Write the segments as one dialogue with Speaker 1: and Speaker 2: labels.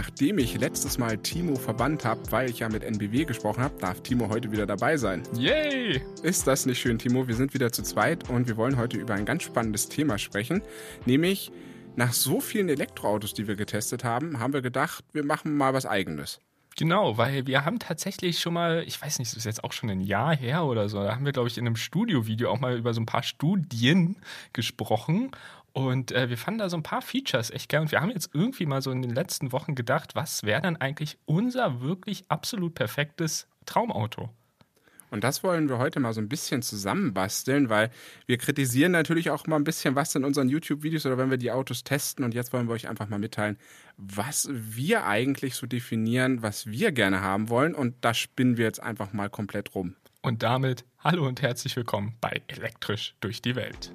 Speaker 1: Nachdem ich letztes Mal Timo verbannt habe, weil ich ja mit NBW gesprochen habe, darf Timo heute wieder dabei sein.
Speaker 2: Yay!
Speaker 1: Ist das nicht schön, Timo? Wir sind wieder zu zweit und wir wollen heute über ein ganz spannendes Thema sprechen, nämlich nach so vielen Elektroautos, die wir getestet haben, haben wir gedacht, wir machen mal was eigenes.
Speaker 2: Genau, weil wir haben tatsächlich schon mal, ich weiß nicht, das ist jetzt auch schon ein Jahr her oder so, da haben wir, glaube ich, in einem Studio-Video auch mal über so ein paar Studien gesprochen. Und äh, wir fanden da so ein paar Features echt geil. Und wir haben jetzt irgendwie mal so in den letzten Wochen gedacht, was wäre dann eigentlich unser wirklich absolut perfektes Traumauto?
Speaker 1: Und das wollen wir heute mal so ein bisschen zusammenbasteln, weil wir kritisieren natürlich auch mal ein bisschen was in unseren YouTube-Videos oder wenn wir die Autos testen. Und jetzt wollen wir euch einfach mal mitteilen, was wir eigentlich so definieren, was wir gerne haben wollen. Und da spinnen wir jetzt einfach mal komplett rum.
Speaker 2: Und damit hallo und herzlich willkommen bei Elektrisch durch die Welt.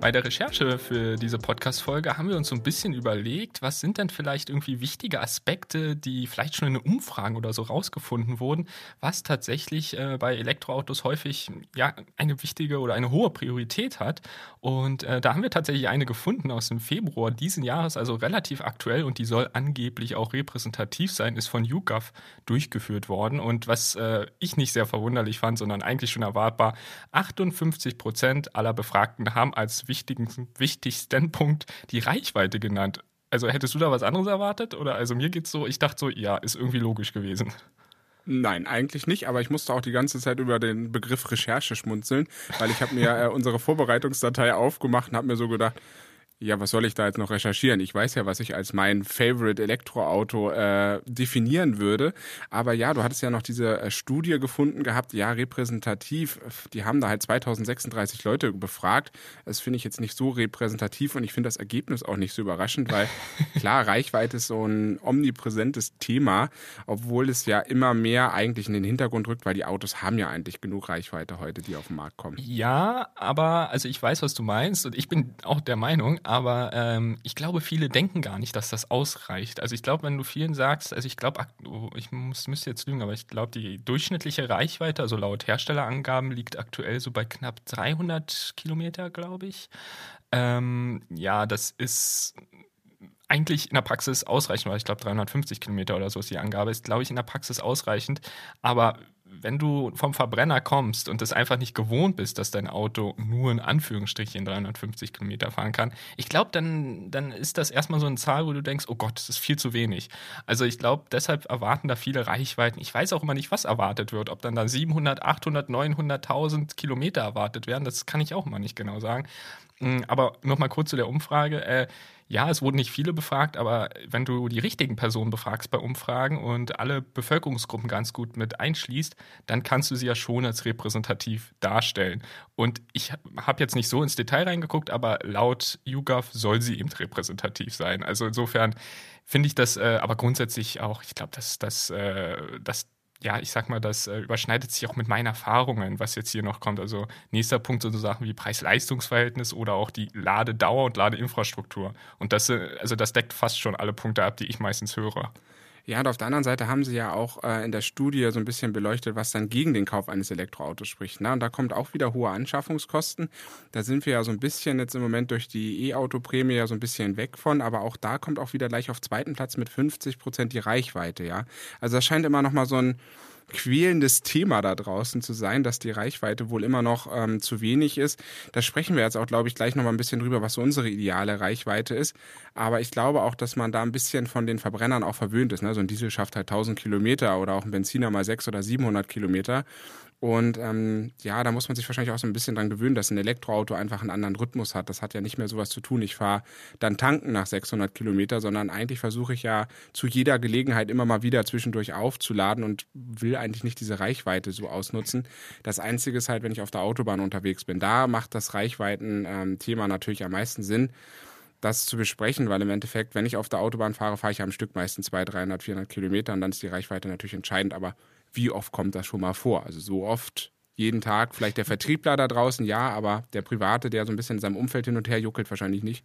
Speaker 2: Bei der Recherche für diese Podcast-Folge haben wir uns so ein bisschen überlegt, was sind denn vielleicht irgendwie wichtige Aspekte, die vielleicht schon in Umfragen oder so rausgefunden wurden, was tatsächlich äh, bei Elektroautos häufig ja eine wichtige oder eine hohe Priorität hat. Und äh, da haben wir tatsächlich eine gefunden aus dem Februar diesen Jahres, also relativ aktuell und die soll angeblich auch repräsentativ sein, ist von YouGov durchgeführt worden. Und was äh, ich nicht sehr verwunderlich fand, sondern eigentlich schon erwartbar, 58 Prozent aller Befragten haben als wichtigen, wichtigsten Punkt die Reichweite genannt. Also hättest du da was anderes erwartet? Oder also mir geht's so, ich dachte so, ja, ist irgendwie logisch gewesen.
Speaker 1: Nein, eigentlich nicht, aber ich musste auch die ganze Zeit über den Begriff Recherche schmunzeln, weil ich habe mir äh, unsere Vorbereitungsdatei aufgemacht und habe mir so gedacht, ja, was soll ich da jetzt noch recherchieren? Ich weiß ja, was ich als mein Favorite Elektroauto äh, definieren würde. Aber ja, du hattest ja noch diese äh, Studie gefunden gehabt, ja, repräsentativ. Die haben da halt 2036 Leute befragt. Das finde ich jetzt nicht so repräsentativ und ich finde das Ergebnis auch nicht so überraschend, weil klar, Reichweite ist so ein omnipräsentes Thema, obwohl es ja immer mehr eigentlich in den Hintergrund rückt, weil die Autos haben ja eigentlich genug Reichweite heute, die auf den Markt kommen.
Speaker 2: Ja, aber also ich weiß, was du meinst und ich bin auch der Meinung, aber ähm, ich glaube, viele denken gar nicht, dass das ausreicht. Also ich glaube, wenn du vielen sagst, also ich glaube, oh, ich muss, müsste jetzt lügen, aber ich glaube, die durchschnittliche Reichweite, also laut Herstellerangaben, liegt aktuell so bei knapp 300 Kilometer, glaube ich. Ähm, ja, das ist eigentlich in der Praxis ausreichend, weil ich glaube 350 Kilometer oder so ist die Angabe, ist glaube ich in der Praxis ausreichend. Aber wenn du vom Verbrenner kommst und es einfach nicht gewohnt bist, dass dein Auto nur in Anführungsstrichen 350 Kilometer fahren kann, ich glaube, dann, dann ist das erstmal so eine Zahl, wo du denkst, oh Gott, das ist viel zu wenig. Also ich glaube, deshalb erwarten da viele Reichweiten. Ich weiß auch immer nicht, was erwartet wird, ob dann da 700, 800, 900.000 Kilometer erwartet werden, das kann ich auch immer nicht genau sagen. Hm, aber nochmal kurz zu der Umfrage. Äh, ja, es wurden nicht viele befragt, aber wenn du die richtigen Personen befragst bei Umfragen und alle Bevölkerungsgruppen ganz gut mit einschließt, dann kannst du sie ja schon als repräsentativ darstellen. Und ich habe jetzt nicht so ins Detail reingeguckt, aber laut YouGov soll sie eben repräsentativ sein. Also insofern finde ich das äh, aber grundsätzlich auch, ich glaube, dass das, äh, ja, ich sag mal, das äh, überschneidet sich auch mit meinen Erfahrungen, was jetzt hier noch kommt. Also nächster Punkt sind so Sachen wie Preis-Leistungs-Verhältnis oder auch die Ladedauer und Ladeinfrastruktur. Und das, äh, also das deckt fast schon alle Punkte ab, die ich meistens höre.
Speaker 1: Ja, und auf der anderen Seite haben sie ja auch äh, in der Studie so ein bisschen beleuchtet, was dann gegen den Kauf eines Elektroautos spricht. Ne? Und da kommt auch wieder hohe Anschaffungskosten. Da sind wir ja so ein bisschen jetzt im Moment durch die E-Auto-Prämie ja so ein bisschen weg von, aber auch da kommt auch wieder gleich auf zweiten Platz mit 50 Prozent die Reichweite, ja. Also das scheint immer noch mal so ein quälendes Thema da draußen zu sein, dass die Reichweite wohl immer noch ähm, zu wenig ist. Da sprechen wir jetzt auch, glaube ich, gleich noch mal ein bisschen drüber, was so unsere ideale Reichweite ist. Aber ich glaube auch, dass man da ein bisschen von den Verbrennern auch verwöhnt ist. Ne? So ein Diesel schafft halt 1000 Kilometer oder auch ein Benziner mal 600 oder 700 Kilometer. Und ähm, ja, da muss man sich wahrscheinlich auch so ein bisschen dran gewöhnen, dass ein Elektroauto einfach einen anderen Rhythmus hat. Das hat ja nicht mehr sowas zu tun. Ich fahre dann tanken nach 600 Kilometer, sondern eigentlich versuche ich ja zu jeder Gelegenheit immer mal wieder zwischendurch aufzuladen und will eigentlich nicht diese Reichweite so ausnutzen. Das Einzige ist halt, wenn ich auf der Autobahn unterwegs bin. Da macht das Reichweiten-Thema natürlich am meisten Sinn das zu besprechen, weil im Endeffekt, wenn ich auf der Autobahn fahre, fahre ich am Stück meistens 200, 300, 400 Kilometer und dann ist die Reichweite natürlich entscheidend. Aber wie oft kommt das schon mal vor? Also so oft jeden Tag, vielleicht der Vertriebler da draußen, ja, aber der Private, der so ein bisschen in seinem Umfeld hin und her juckelt, wahrscheinlich nicht.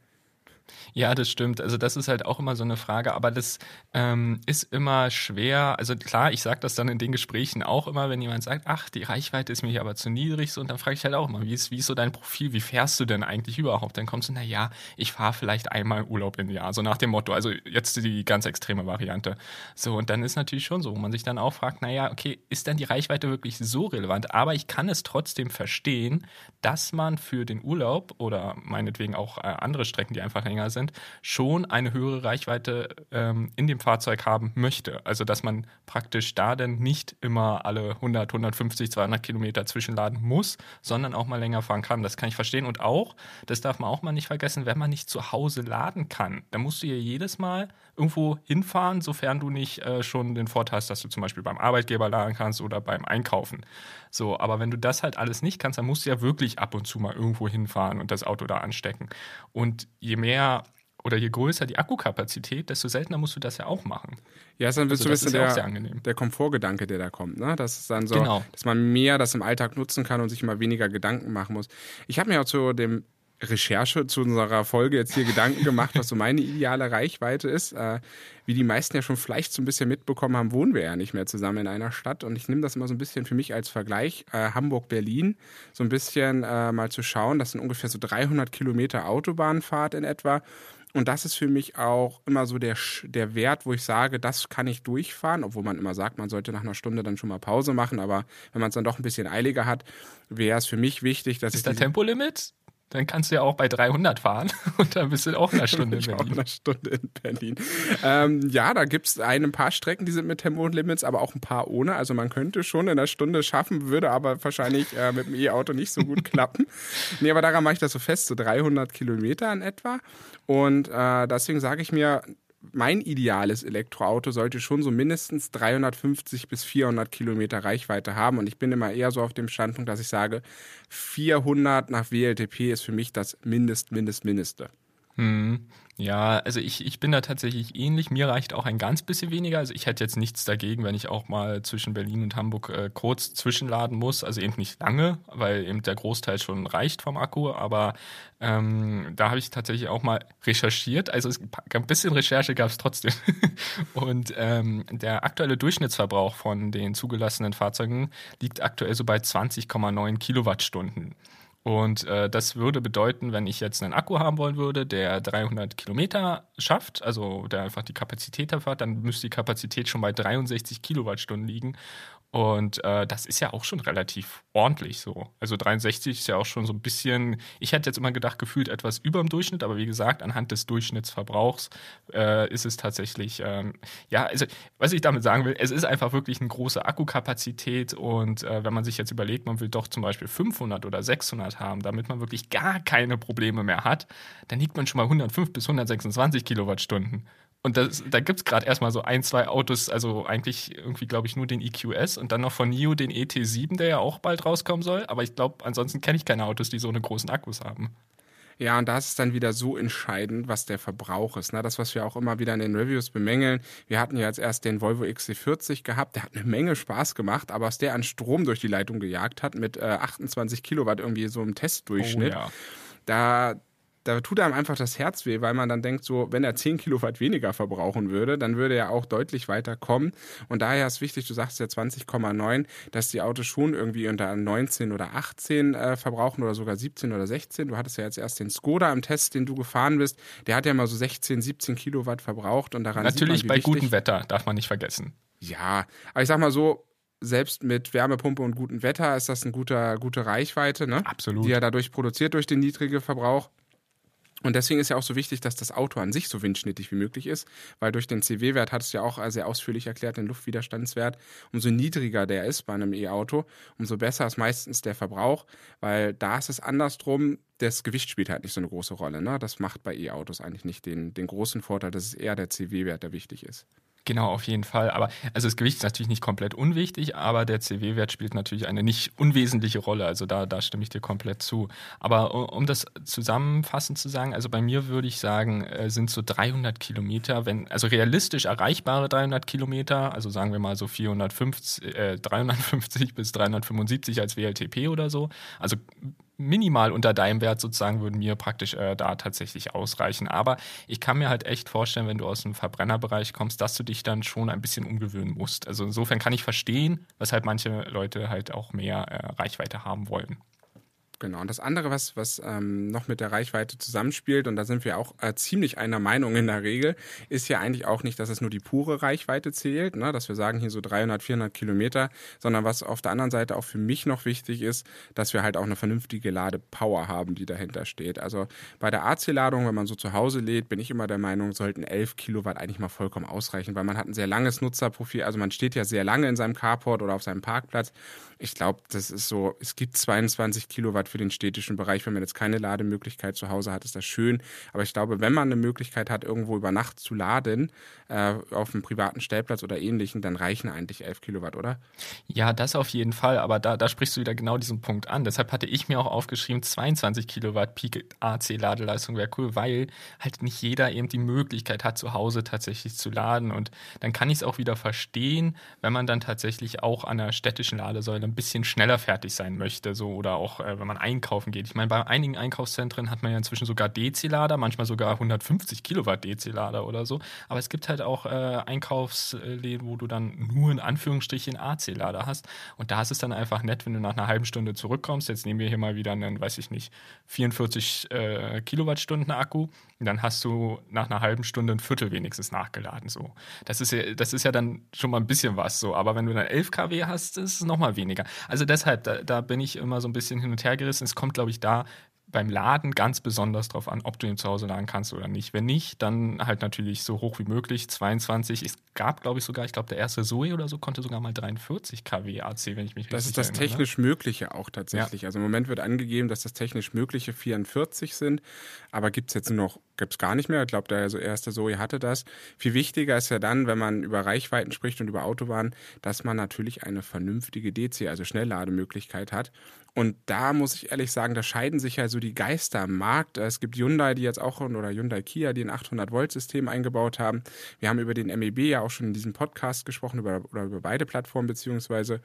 Speaker 2: Ja, das stimmt. Also das ist halt auch immer so eine Frage, aber das ähm, ist immer schwer. Also klar, ich sage das dann in den Gesprächen auch immer, wenn jemand sagt, ach, die Reichweite ist mir hier aber zu niedrig, so, und dann frage ich halt auch immer, wie ist, wie ist so dein Profil, wie fährst du denn eigentlich überhaupt? Dann kommst du, na ja, ich fahre vielleicht einmal Urlaub im Jahr, so nach dem Motto, also jetzt die ganz extreme Variante. So, und dann ist natürlich schon so, wo man sich dann auch fragt, na ja, okay, ist denn die Reichweite wirklich so relevant? Aber ich kann es trotzdem verstehen, dass man für den Urlaub oder meinetwegen auch äh, andere Strecken, die einfach länger sind, schon eine höhere Reichweite ähm, in dem Fahrzeug haben möchte. Also dass man praktisch da dann nicht immer alle 100, 150, 200 Kilometer zwischenladen muss, sondern auch mal länger fahren kann. Das kann ich verstehen. Und auch, das darf man auch mal nicht vergessen, wenn man nicht zu Hause laden kann, dann musst du ja jedes Mal irgendwo hinfahren, sofern du nicht äh, schon den Vorteil hast, dass du zum Beispiel beim Arbeitgeber laden kannst oder beim Einkaufen. So, aber wenn du das halt alles nicht kannst, dann musst du ja wirklich ab und zu mal irgendwo hinfahren und das Auto da anstecken. Und je mehr oder je größer die Akkukapazität, desto seltener musst du das ja auch machen.
Speaker 1: Ja, ist dann also so ein bisschen der, der Komfortgedanke, der da kommt. Ne? Das ist dann so,
Speaker 2: genau.
Speaker 1: dass man mehr das im Alltag nutzen kann und sich immer weniger Gedanken machen muss. Ich habe mir auch zu dem Recherche zu unserer Folge jetzt hier Gedanken gemacht, was so meine ideale Reichweite ist. Äh, wie die meisten ja schon vielleicht so ein bisschen mitbekommen haben, wohnen wir ja nicht mehr zusammen in einer Stadt. Und ich nehme das immer so ein bisschen für mich als Vergleich. Äh, Hamburg-Berlin, so ein bisschen äh, mal zu schauen. Das sind ungefähr so 300 Kilometer Autobahnfahrt in etwa. Und das ist für mich auch immer so der, der Wert, wo ich sage, das kann ich durchfahren, obwohl man immer sagt, man sollte nach einer Stunde dann schon mal Pause machen. Aber wenn man es dann doch ein bisschen eiliger hat, wäre es für mich wichtig, dass
Speaker 2: ist
Speaker 1: ich.
Speaker 2: Ist da Tempolimit? Dann kannst du ja auch bei 300 fahren und dann bist du auch in einer Stunde in Berlin. Auch in einer
Speaker 1: Stunde in Berlin. Ähm, ja, da gibt es ein paar Strecken, die sind mit Tempolimits, aber auch ein paar ohne. Also man könnte schon in einer Stunde schaffen, würde aber wahrscheinlich äh, mit dem E-Auto nicht so gut klappen. nee, aber daran mache ich das so fest, so 300 Kilometer in etwa. Und äh, deswegen sage ich mir, mein ideales Elektroauto sollte schon so mindestens 350 bis 400 Kilometer Reichweite haben. Und ich bin immer eher so auf dem Standpunkt, dass ich sage, 400 nach WLTP ist für mich das Mindest, Mindest, Mindeste.
Speaker 2: Hm. Ja, also ich, ich bin da tatsächlich ähnlich. Mir reicht auch ein ganz bisschen weniger. Also ich hätte jetzt nichts dagegen, wenn ich auch mal zwischen Berlin und Hamburg äh, kurz zwischenladen muss. Also eben nicht lange, weil eben der Großteil schon reicht vom Akku. Aber ähm, da habe ich tatsächlich auch mal recherchiert. Also es, ein bisschen Recherche gab es trotzdem. und ähm, der aktuelle Durchschnittsverbrauch von den zugelassenen Fahrzeugen liegt aktuell so bei 20,9 Kilowattstunden. Und äh, das würde bedeuten, wenn ich jetzt einen Akku haben wollen würde, der 300 Kilometer schafft, also der einfach die Kapazität hat, dann müsste die Kapazität schon bei 63 Kilowattstunden liegen. Und äh, das ist ja auch schon relativ ordentlich so. Also 63 ist ja auch schon so ein bisschen, ich hätte jetzt immer gedacht, gefühlt etwas über dem Durchschnitt, aber wie gesagt, anhand des Durchschnittsverbrauchs äh, ist es tatsächlich, ähm, ja, also was ich damit sagen will, es ist einfach wirklich eine große Akkukapazität und äh, wenn man sich jetzt überlegt, man will doch zum Beispiel 500 oder 600 haben, damit man wirklich gar keine Probleme mehr hat, dann liegt man schon mal 105 bis 126 Kilowattstunden. Und das, da gibt es gerade erstmal so ein, zwei Autos, also eigentlich irgendwie, glaube ich, nur den EQS und dann noch von NIO den ET7, der ja auch bald rauskommen soll. Aber ich glaube, ansonsten kenne ich keine Autos, die so eine großen Akkus haben.
Speaker 1: Ja, und da ist es dann wieder so entscheidend, was der Verbrauch ist. Ne? Das, was wir auch immer wieder in den Reviews bemängeln. Wir hatten ja jetzt erst den Volvo XC40 gehabt, der hat eine Menge Spaß gemacht, aber was der an Strom durch die Leitung gejagt hat, mit äh, 28 Kilowatt irgendwie so im Testdurchschnitt, oh, ja. da da tut einem einfach das Herz weh, weil man dann denkt, so, wenn er 10 Kilowatt weniger verbrauchen würde, dann würde er auch deutlich weiter kommen. Und daher ist wichtig, du sagst ja 20,9, dass die Autos schon irgendwie unter 19 oder 18 äh, verbrauchen oder sogar 17 oder 16. Du hattest ja jetzt erst den Skoda im Test, den du gefahren bist. Der hat ja mal so 16, 17 Kilowatt verbraucht und daran
Speaker 2: Natürlich
Speaker 1: man,
Speaker 2: bei gutem Wetter, darf man nicht vergessen.
Speaker 1: Ja, aber ich sag mal so, selbst mit Wärmepumpe und gutem Wetter ist das eine gute, gute Reichweite, ne?
Speaker 2: Absolut.
Speaker 1: Die er dadurch produziert durch den niedrigen Verbrauch. Und deswegen ist ja auch so wichtig, dass das Auto an sich so windschnittig wie möglich ist, weil durch den CW-Wert hat es ja auch sehr ausführlich erklärt, den Luftwiderstandswert, umso niedriger der ist bei einem E-Auto, umso besser ist meistens der Verbrauch, weil da ist es andersrum, das Gewicht spielt halt nicht so eine große Rolle. Ne? Das macht bei E-Autos eigentlich nicht den, den großen Vorteil, dass es eher der CW-Wert, der wichtig ist.
Speaker 2: Genau, auf jeden Fall. Aber also das Gewicht ist natürlich nicht komplett unwichtig, aber der CW-Wert spielt natürlich eine nicht unwesentliche Rolle. Also da, da stimme ich dir komplett zu. Aber um das zusammenfassend zu sagen, also bei mir würde ich sagen, äh, sind so 300 Kilometer, wenn also realistisch erreichbare 300 Kilometer, also sagen wir mal so 450, äh, 350 bis 375 als WLTP oder so. Also minimal unter deinem Wert sozusagen würden mir praktisch äh, da tatsächlich ausreichen. Aber ich kann mir halt echt vorstellen, wenn du aus dem Verbrennerbereich kommst, dass du dich dann schon ein bisschen umgewöhnen musst. Also insofern kann ich verstehen, weshalb manche Leute halt auch mehr äh, Reichweite haben wollen.
Speaker 1: Genau. Und das andere, was, was ähm, noch mit der Reichweite zusammenspielt, und da sind wir auch äh, ziemlich einer Meinung in der Regel, ist ja eigentlich auch nicht, dass es nur die pure Reichweite zählt, ne? dass wir sagen hier so 300, 400 Kilometer, sondern was auf der anderen Seite auch für mich noch wichtig ist, dass wir halt auch eine vernünftige Ladepower haben, die dahinter steht. Also bei der AC-Ladung, wenn man so zu Hause lädt, bin ich immer der Meinung, sollten 11 Kilowatt eigentlich mal vollkommen ausreichen, weil man hat ein sehr langes Nutzerprofil, also man steht ja sehr lange in seinem Carport oder auf seinem Parkplatz. Ich glaube, das ist so, es gibt 22 Kilowatt für den städtischen Bereich. Wenn man jetzt keine Lademöglichkeit zu Hause hat, ist das schön. Aber ich glaube, wenn man eine Möglichkeit hat, irgendwo über Nacht zu laden, äh, auf einem privaten Stellplatz oder ähnlichen, dann reichen eigentlich 11 Kilowatt, oder?
Speaker 2: Ja, das auf jeden Fall. Aber da, da sprichst du wieder genau diesen Punkt an. Deshalb hatte ich mir auch aufgeschrieben, 22 Kilowatt Peak AC-Ladeleistung wäre cool, weil halt nicht jeder eben die Möglichkeit hat, zu Hause tatsächlich zu laden. Und dann kann ich es auch wieder verstehen, wenn man dann tatsächlich auch an der städtischen Ladesäule ein bisschen schneller fertig sein möchte, so oder auch äh, wenn man einkaufen geht. Ich meine, bei einigen Einkaufszentren hat man ja inzwischen sogar DC-Lader, manchmal sogar 150 Kilowatt DC-Lader oder so. Aber es gibt halt auch äh, Einkaufsläden, wo du dann nur in Anführungsstrichen AC-Lader hast. Und da ist es dann einfach nett, wenn du nach einer halben Stunde zurückkommst. Jetzt nehmen wir hier mal wieder einen, weiß ich nicht, 44 äh, Kilowattstunden Akku. Dann hast du nach einer halben Stunde ein Viertel wenigstens nachgeladen. So. Das ist ja, das ist ja dann schon mal ein bisschen was so. Aber wenn du dann 11 kW hast, ist es nochmal weniger weniger. Also deshalb, da, da bin ich immer so ein bisschen hin und her gerissen. Es kommt, glaube ich, da beim Laden ganz besonders darauf an, ob du ihn zu Hause laden kannst oder nicht. Wenn nicht, dann halt natürlich so hoch wie möglich, 22. Es gab, glaube ich, sogar, ich glaube, der erste Zoe oder so konnte sogar mal 43 kW AC, wenn ich mich
Speaker 1: Das ist das erinnere. technisch Mögliche auch tatsächlich. Ja. Also im Moment wird angegeben, dass das technisch Mögliche 44 sind, aber gibt es jetzt noch, gibt es gar nicht mehr. Ich glaube, der erste Zoe hatte das. Viel wichtiger ist ja dann, wenn man über Reichweiten spricht und über Autobahnen, dass man natürlich eine vernünftige DC, also Schnelllademöglichkeit hat. Und da muss ich ehrlich sagen, da scheiden sich ja so die Geister am Markt. Es gibt Hyundai, die jetzt auch, oder Hyundai Kia, die ein 800-Volt-System eingebaut haben. Wir haben über den MEB ja auch schon in diesem Podcast gesprochen, über, oder über beide Plattformen beziehungsweise.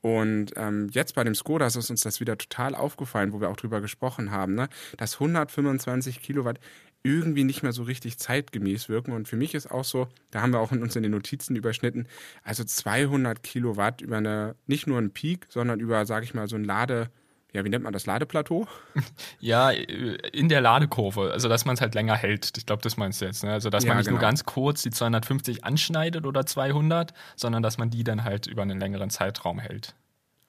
Speaker 1: Und ähm, jetzt bei dem Skoda ist uns das wieder total aufgefallen, wo wir auch drüber gesprochen haben, ne? dass 125 Kilowatt irgendwie nicht mehr so richtig zeitgemäß wirken. Und für mich ist auch so, da haben wir auch in uns in den Notizen überschnitten, also 200 Kilowatt über eine, nicht nur einen Peak, sondern über, sage ich mal, so ein Lade, ja, wie nennt man das, Ladeplateau?
Speaker 2: Ja, in der Ladekurve, also dass man es halt länger hält. Ich glaube, das meinst du jetzt. Ne? Also dass ja, man nicht genau. nur ganz kurz die 250 anschneidet oder 200, sondern dass man die dann halt über einen längeren Zeitraum hält.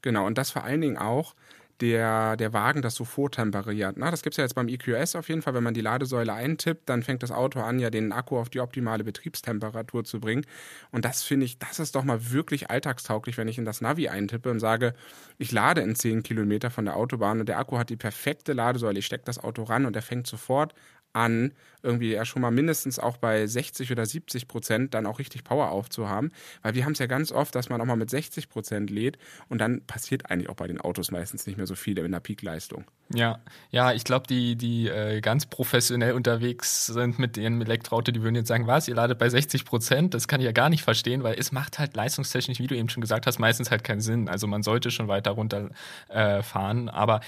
Speaker 1: Genau, und das vor allen Dingen auch, der, der Wagen das so vortemperiert. Na, das gibt es ja jetzt beim EQS auf jeden Fall. Wenn man die Ladesäule eintippt, dann fängt das Auto an, ja den Akku auf die optimale Betriebstemperatur zu bringen. Und das finde ich, das ist doch mal wirklich alltagstauglich, wenn ich in das Navi eintippe und sage, ich lade in 10 Kilometer von der Autobahn und der Akku hat die perfekte Ladesäule. Ich stecke das Auto ran und er fängt sofort an, irgendwie ja schon mal mindestens auch bei 60 oder 70 Prozent dann auch richtig Power aufzuhaben. Weil wir haben es ja ganz oft, dass man auch mal mit 60 Prozent lädt und dann passiert eigentlich auch bei den Autos meistens nicht mehr so viel in der Peakleistung.
Speaker 2: Ja, ja, ich glaube, die, die äh, ganz professionell unterwegs sind mit ihrem Elektroauto, die würden jetzt sagen, was, ihr ladet bei 60 Prozent? Das kann ich ja gar nicht verstehen, weil es macht halt leistungstechnisch, wie du eben schon gesagt hast, meistens halt keinen Sinn. Also man sollte schon weiter runterfahren. Äh, aber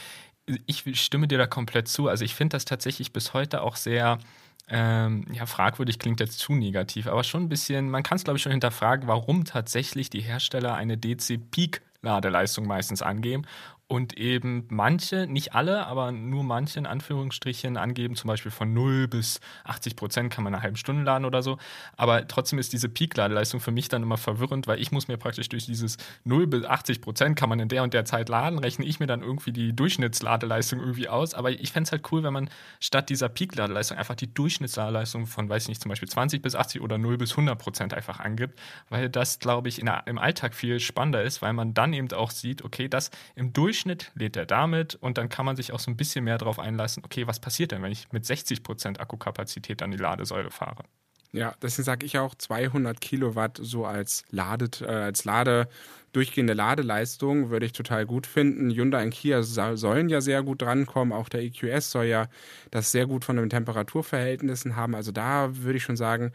Speaker 2: ich stimme dir da komplett zu. Also ich finde das tatsächlich bis heute auch sehr, ähm, ja, fragwürdig klingt jetzt zu negativ, aber schon ein bisschen, man kann es glaube ich schon hinterfragen, warum tatsächlich die Hersteller eine DC Peak Ladeleistung meistens angeben und eben manche, nicht alle, aber nur manche in Anführungsstrichen angeben, zum Beispiel von 0 bis 80 Prozent kann man eine halbe Stunde laden oder so. Aber trotzdem ist diese Peak-Ladeleistung für mich dann immer verwirrend, weil ich muss mir praktisch durch dieses 0 bis 80 Prozent kann man in der und der Zeit laden, rechne ich mir dann irgendwie die Durchschnittsladeleistung irgendwie aus. Aber ich fände es halt cool, wenn man statt dieser Peak-Ladeleistung einfach die Durchschnittsladeleistung von, weiß ich nicht, zum Beispiel 20 bis 80 oder 0 bis 100 Prozent einfach angibt, weil das, glaube ich, der, im Alltag viel spannender ist, weil man dann eben auch sieht, okay, das im Durchschnitt Durchschnitt lädt er damit und dann kann man sich auch so ein bisschen mehr darauf einlassen, okay, was passiert denn, wenn ich mit 60% Akkukapazität an die Ladesäule fahre?
Speaker 1: Ja, deswegen sage ich auch 200 Kilowatt so als, Ladet, äh, als Lade, durchgehende Ladeleistung würde ich total gut finden. Hyundai und Kia sollen ja sehr gut drankommen. Auch der EQS soll ja das sehr gut von den Temperaturverhältnissen haben. Also da würde ich schon sagen,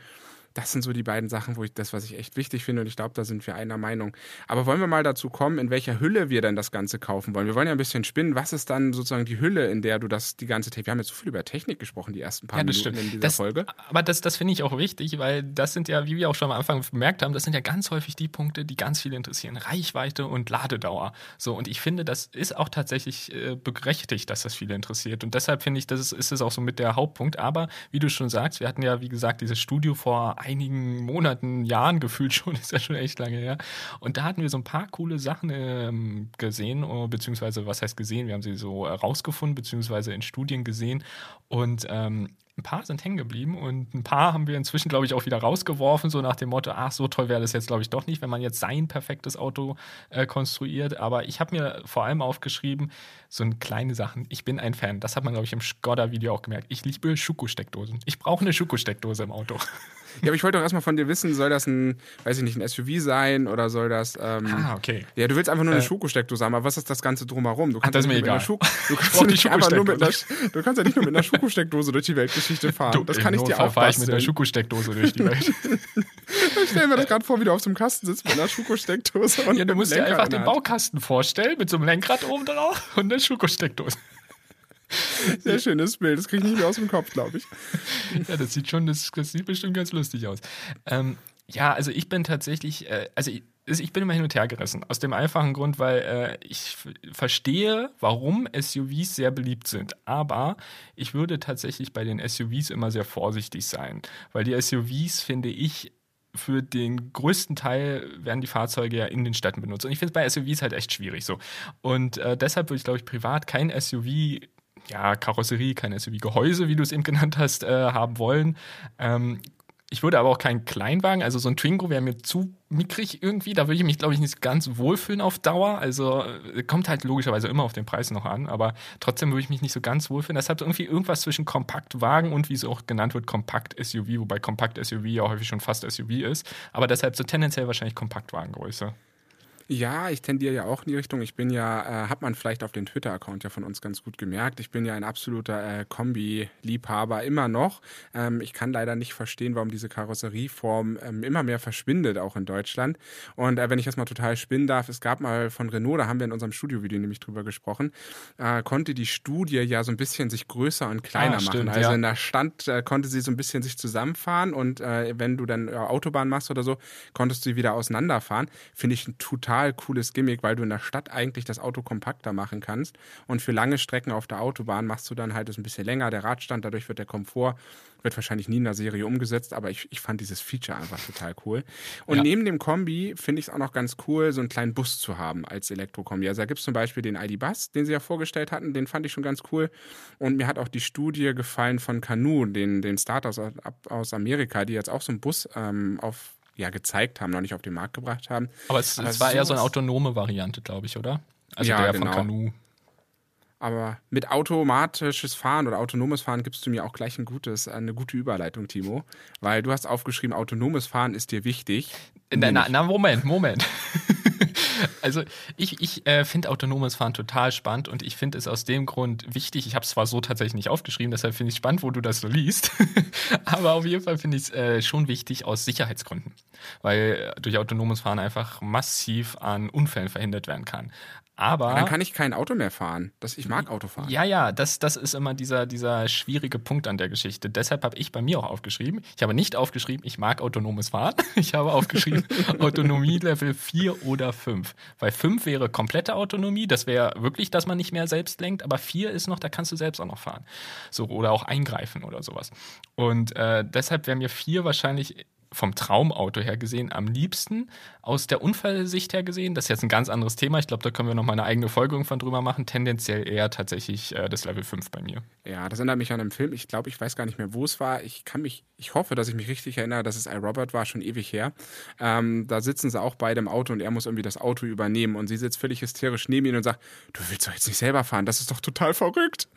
Speaker 1: das sind so die beiden Sachen, wo ich das, was ich echt wichtig finde. Und ich glaube, da sind wir einer Meinung. Aber wollen wir mal dazu kommen, in welcher Hülle wir denn das Ganze kaufen wollen? Wir wollen ja ein bisschen spinnen. Was ist dann sozusagen die Hülle, in der du das die ganze Technik? Wir haben jetzt so viel über Technik gesprochen, die ersten paar ja, Minuten stimmt. in dieser
Speaker 2: das,
Speaker 1: Folge.
Speaker 2: Aber das, das finde ich auch wichtig, weil das sind ja, wie wir auch schon am Anfang bemerkt haben, das sind ja ganz häufig die Punkte, die ganz viele interessieren. Reichweite und Ladedauer. So, und ich finde, das ist auch tatsächlich äh, berechtigt, dass das viele interessiert. Und deshalb finde ich, das ist, ist es auch so mit der Hauptpunkt. Aber wie du schon sagst, wir hatten ja, wie gesagt, dieses Studio vor einigen Monaten, Jahren gefühlt schon, ist ja schon echt lange her. Und da hatten wir so ein paar coole Sachen ähm, gesehen, oh, beziehungsweise was heißt gesehen? Wir haben sie so herausgefunden, beziehungsweise in Studien gesehen. Und ähm, ein paar sind hängen geblieben und ein paar haben wir inzwischen, glaube ich, auch wieder rausgeworfen, so nach dem Motto, ach, so toll wäre das jetzt, glaube ich, doch nicht, wenn man jetzt sein perfektes Auto äh, konstruiert. Aber ich habe mir vor allem aufgeschrieben, so eine kleine Sachen. Ich bin ein Fan. Das hat man, glaube ich, im Skoda-Video auch gemerkt. Ich liebe Schuko-Steckdosen. Ich brauche eine Schuko-Steckdose im Auto.
Speaker 1: Ja, aber ich wollte doch erstmal von dir wissen, soll das ein, weiß ich nicht, ein SUV sein oder soll das. Ähm,
Speaker 2: ah, okay.
Speaker 1: Ja, du willst einfach nur eine äh, Schokosteckdose haben, aber was ist das Ganze drumherum? Du
Speaker 2: kannst, Ach, das ja
Speaker 1: du kannst nicht einfach nur mit einer, du kannst ja nicht nur mit einer Schokosteckdose durch die Weltgeschichte fahren. Du, das kann ich dir auch
Speaker 2: fahre ich mit einer Schokosteckdose durch die Welt.
Speaker 1: ich stelle mir das gerade vor, wie du auf so einem Kasten sitzt mit einer Schokosteckdose.
Speaker 2: ja, du musst dir einfach den Baukasten vorstellen mit so einem Lenkrad oben drauf und einer Schokosteckdose.
Speaker 1: Sehr schönes Bild. Das kriege ich nicht mehr aus dem Kopf, glaube ich.
Speaker 2: Ja, das sieht schon, das, das sieht bestimmt ganz lustig aus. Ähm, ja, also ich bin tatsächlich, äh, also ich, ich bin immer hin und her gerissen. Aus dem einfachen Grund, weil äh, ich verstehe, warum SUVs sehr beliebt sind. Aber ich würde tatsächlich bei den SUVs immer sehr vorsichtig sein. Weil die SUVs, finde ich, für den größten Teil werden die Fahrzeuge ja in den Städten benutzt. Und ich finde es bei SUVs halt echt schwierig so. Und äh, deshalb würde ich, glaube ich, privat kein SUV ja, Karosserie, kein SUV-Gehäuse, wie du es eben genannt hast, äh, haben wollen. Ähm, ich würde aber auch keinen Kleinwagen, also so ein Twingo wäre mir zu mickrig irgendwie. Da würde ich mich, glaube ich, nicht ganz wohlfühlen auf Dauer. Also äh, kommt halt logischerweise immer auf den Preis noch an, aber trotzdem würde ich mich nicht so ganz wohlfühlen. Das hat irgendwie irgendwas zwischen Kompaktwagen und wie es auch genannt wird, Kompakt-SUV, wobei Kompakt-SUV ja häufig schon fast SUV ist. Aber deshalb so tendenziell wahrscheinlich Kompaktwagengröße.
Speaker 1: Ja, ich tendiere ja auch in die Richtung. Ich bin ja, äh, hat man vielleicht auf den Twitter-Account ja von uns ganz gut gemerkt. Ich bin ja ein absoluter äh, Kombi-Liebhaber immer noch. Ähm, ich kann leider nicht verstehen, warum diese Karosserieform ähm, immer mehr verschwindet, auch in Deutschland. Und äh, wenn ich das mal total spinnen darf, es gab mal von Renault, da haben wir in unserem Studiovideo nämlich drüber gesprochen, äh, konnte die Studie ja so ein bisschen sich größer und kleiner ah, stimmt, machen. Also ja. in der Stand äh, konnte sie so ein bisschen sich zusammenfahren und äh, wenn du dann Autobahn machst oder so, konntest du sie wieder auseinanderfahren. Finde ich ein total total cooles Gimmick, weil du in der Stadt eigentlich das Auto kompakter machen kannst. Und für lange Strecken auf der Autobahn machst du dann halt es ein bisschen länger, der Radstand, dadurch wird der Komfort, wird wahrscheinlich nie in der Serie umgesetzt, aber ich, ich fand dieses Feature einfach total cool. Und ja. neben dem Kombi finde ich es auch noch ganz cool, so einen kleinen Bus zu haben als Elektrokombi. Also da gibt es zum Beispiel den ID-Bus, den sie ja vorgestellt hatten, den fand ich schon ganz cool. Und mir hat auch die Studie gefallen von Canoe, den, den Startups aus Amerika, die jetzt auch so einen Bus ähm, auf ja gezeigt haben, noch nicht auf den Markt gebracht haben.
Speaker 2: Aber es, es war eher so eine autonome Variante, glaube ich, oder? Also ja, der genau. von Kanu.
Speaker 1: Aber mit automatisches Fahren oder autonomes Fahren gibst du mir auch gleich ein gutes, eine gute Überleitung, Timo. Weil du hast aufgeschrieben, autonomes Fahren ist dir wichtig.
Speaker 2: Na, na, na Moment, Moment. Also ich, ich äh, finde autonomes Fahren total spannend und ich finde es aus dem Grund wichtig. Ich habe es zwar so tatsächlich nicht aufgeschrieben, deshalb finde ich es spannend, wo du das so liest. Aber auf jeden Fall finde ich es äh, schon wichtig aus Sicherheitsgründen, weil durch autonomes Fahren einfach massiv an Unfällen verhindert werden kann. Aber
Speaker 1: dann kann ich kein Auto mehr fahren. Das, ich mag Autofahren.
Speaker 2: Ja, ja, das, das ist immer dieser, dieser schwierige Punkt an der Geschichte. Deshalb habe ich bei mir auch aufgeschrieben. Ich habe nicht aufgeschrieben, ich mag autonomes Fahren. Ich habe aufgeschrieben Autonomie Level 4 oder 5. Weil 5 wäre komplette Autonomie. Das wäre wirklich, dass man nicht mehr selbst lenkt. Aber 4 ist noch, da kannst du selbst auch noch fahren. So, oder auch eingreifen oder sowas. Und äh, deshalb wäre mir 4 wahrscheinlich vom Traumauto her gesehen am liebsten. Aus der Unfallsicht her gesehen, das ist jetzt ein ganz anderes Thema. Ich glaube, da können wir noch mal eine eigene Folge irgendwann drüber machen. Tendenziell eher tatsächlich äh, das Level 5 bei mir.
Speaker 1: Ja, das erinnert mich an einen Film. Ich glaube, ich weiß gar nicht mehr, wo es war. Ich kann mich, ich hoffe, dass ich mich richtig erinnere, dass es iRobert war, schon ewig her. Ähm, da sitzen sie auch beide im Auto und er muss irgendwie das Auto übernehmen und sie sitzt völlig hysterisch neben ihm und sagt, du willst doch jetzt nicht selber fahren, das ist doch total verrückt.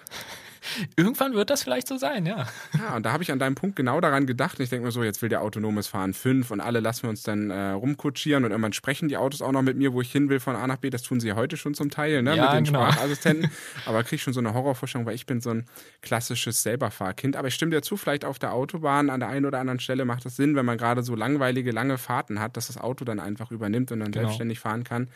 Speaker 2: Irgendwann wird das vielleicht so sein, ja.
Speaker 1: Ja, und da habe ich an deinem Punkt genau daran gedacht. Und ich denke mir so, jetzt will der autonomes Fahren 5 und alle lassen wir uns dann äh, rumkutschieren und irgendwann sprechen die Autos auch noch mit mir, wo ich hin will von A nach B. Das tun sie ja heute schon zum Teil, ne?
Speaker 2: Ja,
Speaker 1: mit den
Speaker 2: genau.
Speaker 1: Sprachassistenten. Aber kriege ich schon so eine Horrorvorstellung, weil ich bin so ein klassisches Selberfahrkind. Aber ich stimme dir zu, vielleicht auf der Autobahn an der einen oder anderen Stelle macht es Sinn, wenn man gerade so langweilige, lange Fahrten hat, dass das Auto dann einfach übernimmt und dann
Speaker 2: Genau.
Speaker 1: selbstständig fahren kann.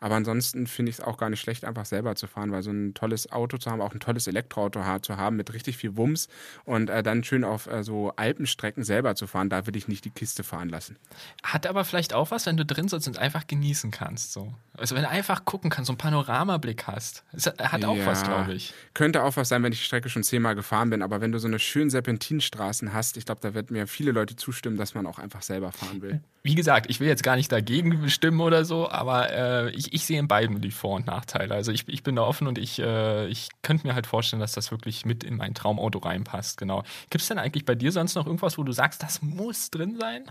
Speaker 1: Aber ansonsten finde ich es auch gar nicht schlecht, einfach selber zu fahren, weil so ein tolles Auto zu haben, auch ein tolles Elektroauto zu haben mit richtig viel Wumms und äh, dann schön auf äh, so Alpenstrecken selber zu fahren, da will ich nicht die Kiste fahren lassen.
Speaker 2: Hat aber vielleicht auch was, wenn du drin sitzt und einfach genießen kannst. So. Also wenn du einfach gucken kannst, so einen Panoramablick hast. Es hat auch
Speaker 1: Ja,
Speaker 2: was, glaube ich.
Speaker 1: Könnte auch was sein, wenn ich die Strecke schon zehnmal gefahren bin, aber wenn du so eine schönen Serpentinstraßen hast, ich glaube, da wird mir viele Leute zustimmen, dass man auch einfach selber fahren will.
Speaker 2: Wie gesagt, ich will jetzt gar nicht dagegen bestimmen oder so, aber äh, ich, ich sehe in beiden die Vor- und Nachteile. Also ich, ich bin da offen und ich, äh, ich könnte mir halt vorstellen, dass das wirklich mit in mein Traumauto reinpasst. Genau. Gibt es denn eigentlich bei dir sonst noch irgendwas, wo du sagst, das muss drin sein?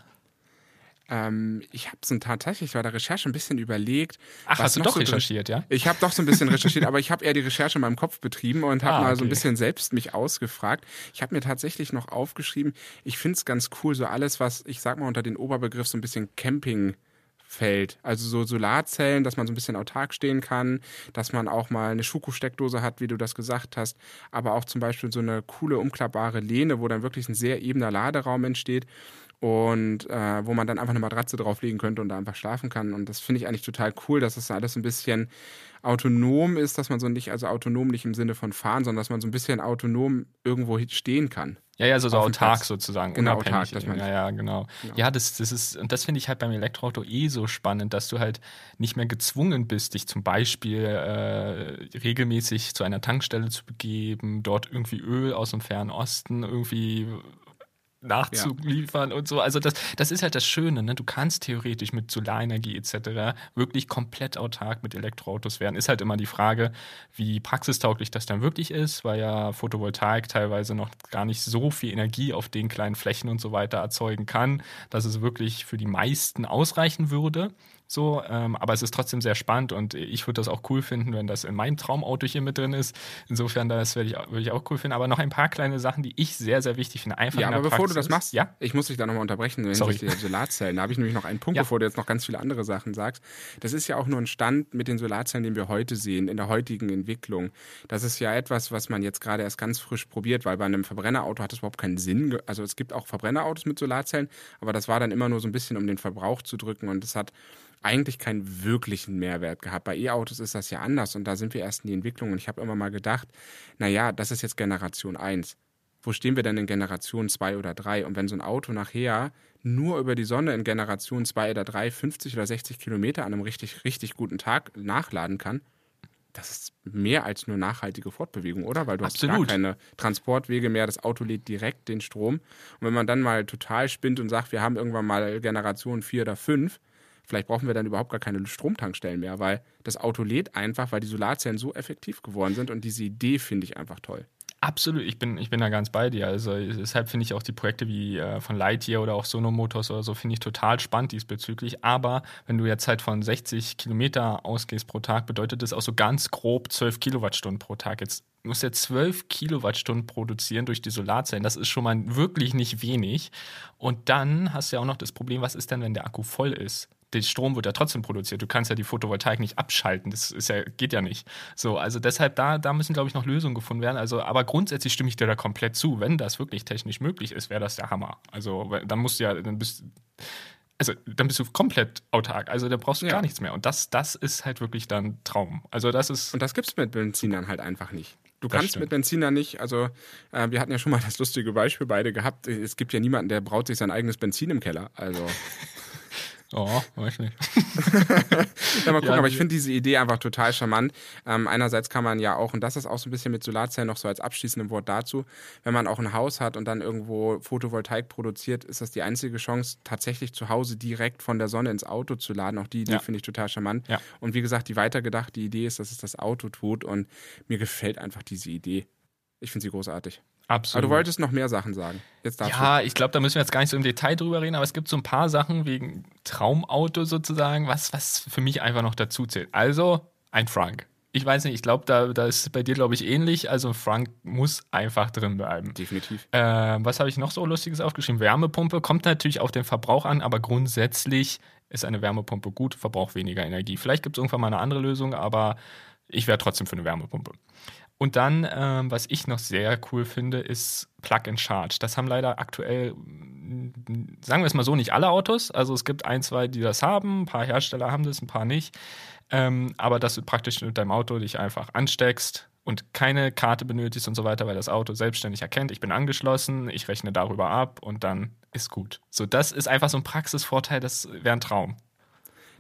Speaker 1: Ähm, ich habe so tatsächlich bei der Recherche ein bisschen überlegt.
Speaker 2: Ach, hast du doch
Speaker 1: so
Speaker 2: recherchiert, ja?
Speaker 1: Ich habe doch so ein bisschen recherchiert, aber ich habe eher die Recherche in meinem Kopf betrieben und habe
Speaker 2: Ah,
Speaker 1: mal so ein bisschen selbst mich ausgefragt. Ich habe mir tatsächlich noch aufgeschrieben, ich finde es ganz cool, so alles, was ich sag mal unter den Oberbegriff so ein bisschen Camping fällt. Also so Solarzellen, dass man so ein bisschen autark stehen kann, dass man auch mal eine Schuko-Steckdose hat, wie du das gesagt hast, aber auch zum Beispiel so eine coole umklappbare Lehne, wo dann wirklich ein sehr ebener Laderaum entsteht und äh, wo man dann einfach eine Matratze drauflegen könnte und da einfach schlafen kann. Und das finde ich eigentlich total cool, dass das alles ein bisschen autonom ist, dass man so nicht, also autonom nicht im Sinne von fahren, sondern dass man so ein bisschen autonom irgendwo stehen kann.
Speaker 2: Ja, ja, so, so autark
Speaker 1: Platz.
Speaker 2: sozusagen.
Speaker 1: Genau, autark, das meine
Speaker 2: ja, ja, genau. Ja, das, das ist, und das finde ich halt beim Elektroauto eh so spannend, dass du halt nicht mehr gezwungen bist, dich zum Beispiel äh, regelmäßig zu einer Tankstelle zu begeben, dort irgendwie Öl aus dem Fernen Osten irgendwie nachzuliefern und so. Also das, das ist halt das Schöne, ne? Du kannst theoretisch mit Solarenergie etc. wirklich komplett autark mit Elektroautos werden. Ist halt immer die Frage, wie praxistauglich das dann wirklich ist, weil ja Photovoltaik teilweise noch gar nicht so viel Energie auf den kleinen Flächen und so weiter erzeugen kann, dass es wirklich für die meisten ausreichen würde. So, ähm, aber es ist trotzdem sehr spannend und ich würde das auch cool finden, wenn das in meinem Traumauto hier mit drin ist. Insofern, das würde ich, würde ich auch cool finden. Aber noch ein paar kleine Sachen, die ich sehr, sehr wichtig finde. Einfach
Speaker 1: Ja, aber bevor du
Speaker 2: Praxis.
Speaker 1: das machst,
Speaker 2: ja,
Speaker 1: ich muss dich da nochmal unterbrechen,
Speaker 2: Sorry.
Speaker 1: hinsichtlich der Solarzellen. Da habe ich nämlich noch einen Punkt,
Speaker 2: Ja.
Speaker 1: bevor du jetzt noch ganz viele andere Sachen sagst. Das ist ja auch nur ein Stand mit den Solarzellen, den wir heute sehen, in der heutigen Entwicklung. Das ist ja etwas, was man jetzt gerade erst ganz frisch probiert, weil bei einem Verbrennerauto hat es überhaupt keinen Sinn. Also es gibt auch Verbrennerautos mit Solarzellen, aber das war dann immer nur so ein bisschen, um den Verbrauch zu drücken und es hat eigentlich keinen wirklichen Mehrwert gehabt. Bei E-Autos ist das ja anders und da sind wir erst in die Entwicklung und ich habe immer mal gedacht, naja, das ist jetzt Generation 1 wo stehen wir denn in Generation 2 oder 3? Und wenn so ein Auto nachher nur über die Sonne in Generation 2 oder 3 50 oder 60 Kilometer an einem richtig, richtig guten Tag nachladen kann, das ist mehr als nur nachhaltige Fortbewegung, oder? Weil du hast
Speaker 2: Absolut.
Speaker 1: gar keine Transportwege mehr, das Auto lädt direkt den Strom. Und wenn man dann mal total spinnt und sagt, wir haben irgendwann mal Generation 4 oder 5, vielleicht brauchen wir dann überhaupt gar keine Stromtankstellen mehr, weil das Auto lädt einfach, weil die Solarzellen so effektiv geworden sind und diese Idee finde ich einfach toll.
Speaker 2: Absolut, ich bin, ich bin da ganz bei dir. Also deshalb finde ich auch die Projekte wie äh, von Lightyear oder auch Sono Motors oder so, finde ich total spannend diesbezüglich. Aber wenn du jetzt halt von 60 Kilometer ausgehst pro Tag, bedeutet das auch so ganz grob 12 Kilowattstunden pro Tag. Jetzt musst du ja 12 Kilowattstunden produzieren durch die Solarzellen. Das ist schon mal wirklich nicht wenig. Und dann hast du ja auch noch das Problem, was ist denn, wenn der Akku voll ist? Der Strom wird ja trotzdem produziert. Du kannst ja die Photovoltaik nicht abschalten. Das ist ja, geht ja nicht. So, also deshalb, da, da müssen, glaube ich, noch Lösungen gefunden werden. Also, aber grundsätzlich stimme ich dir da komplett zu. Wenn das wirklich technisch möglich ist, wäre das der Hammer. Also, dann musst du ja, dann bist also dann bist du komplett autark. Also da brauchst du
Speaker 1: Ja.
Speaker 2: gar nichts mehr. Und das, das ist halt wirklich dann Traum. Also das ist.
Speaker 1: Und das gibt's mit Benzinern halt einfach nicht. Du
Speaker 2: Das
Speaker 1: kannst
Speaker 2: stimmt.
Speaker 1: mit Benzinern nicht, also äh, wir hatten ja schon mal das lustige Beispiel beide gehabt. Es gibt ja niemanden, der braut sich sein eigenes Benzin im Keller. Also
Speaker 2: Oh, weiß nicht.
Speaker 1: Ja, mal gucken,
Speaker 2: Ja,
Speaker 1: aber ich finde diese Idee einfach total charmant. Ähm, einerseits kann man ja auch, und das ist auch so ein bisschen mit Solarzellen noch so als abschließendem Wort dazu, wenn man auch ein Haus hat und dann irgendwo Photovoltaik produziert, ist das die einzige Chance, tatsächlich zu Hause direkt von der Sonne ins Auto zu laden. Auch die Idee
Speaker 2: Ja.
Speaker 1: finde ich total charmant.
Speaker 2: Ja.
Speaker 1: Und wie gesagt, die weitergedachte Idee ist, dass es das Auto tut und mir gefällt einfach diese Idee. Ich finde sie großartig. Aber
Speaker 2: Absolut.
Speaker 1: du wolltest noch mehr Sachen sagen. Jetzt darfst
Speaker 2: Ja, ich glaube, da müssen wir jetzt gar nicht so im Detail drüber reden, aber es gibt so ein paar Sachen wegen Traumauto sozusagen, was, was für mich einfach noch dazu zählt. Also, ein Frank. Ich weiß nicht, ich glaube, da, da ist bei dir, glaube ich, ähnlich. Also Frank muss einfach drin bleiben.
Speaker 1: Definitiv.
Speaker 2: Äh, was habe ich noch so Lustiges aufgeschrieben? Wärmepumpe kommt natürlich auf den Verbrauch an, aber grundsätzlich ist eine Wärmepumpe gut, verbraucht weniger Energie. Vielleicht gibt es irgendwann mal eine andere Lösung, aber ich wäre trotzdem für eine Wärmepumpe. Und dann, ähm, was ich noch sehr cool finde, ist Plug and Charge. Das haben leider aktuell, sagen wir es mal so, nicht alle Autos. Also es gibt ein, zwei, die das haben, ein paar Hersteller haben das, ein paar nicht. Ähm, aber dass du praktisch mit deinem Auto dich einfach ansteckst und keine Karte benötigst und so weiter, weil das Auto selbstständig erkennt, ich bin angeschlossen, ich rechne darüber ab und dann ist gut. So, das ist einfach so ein Praxisvorteil, das wäre ein Traum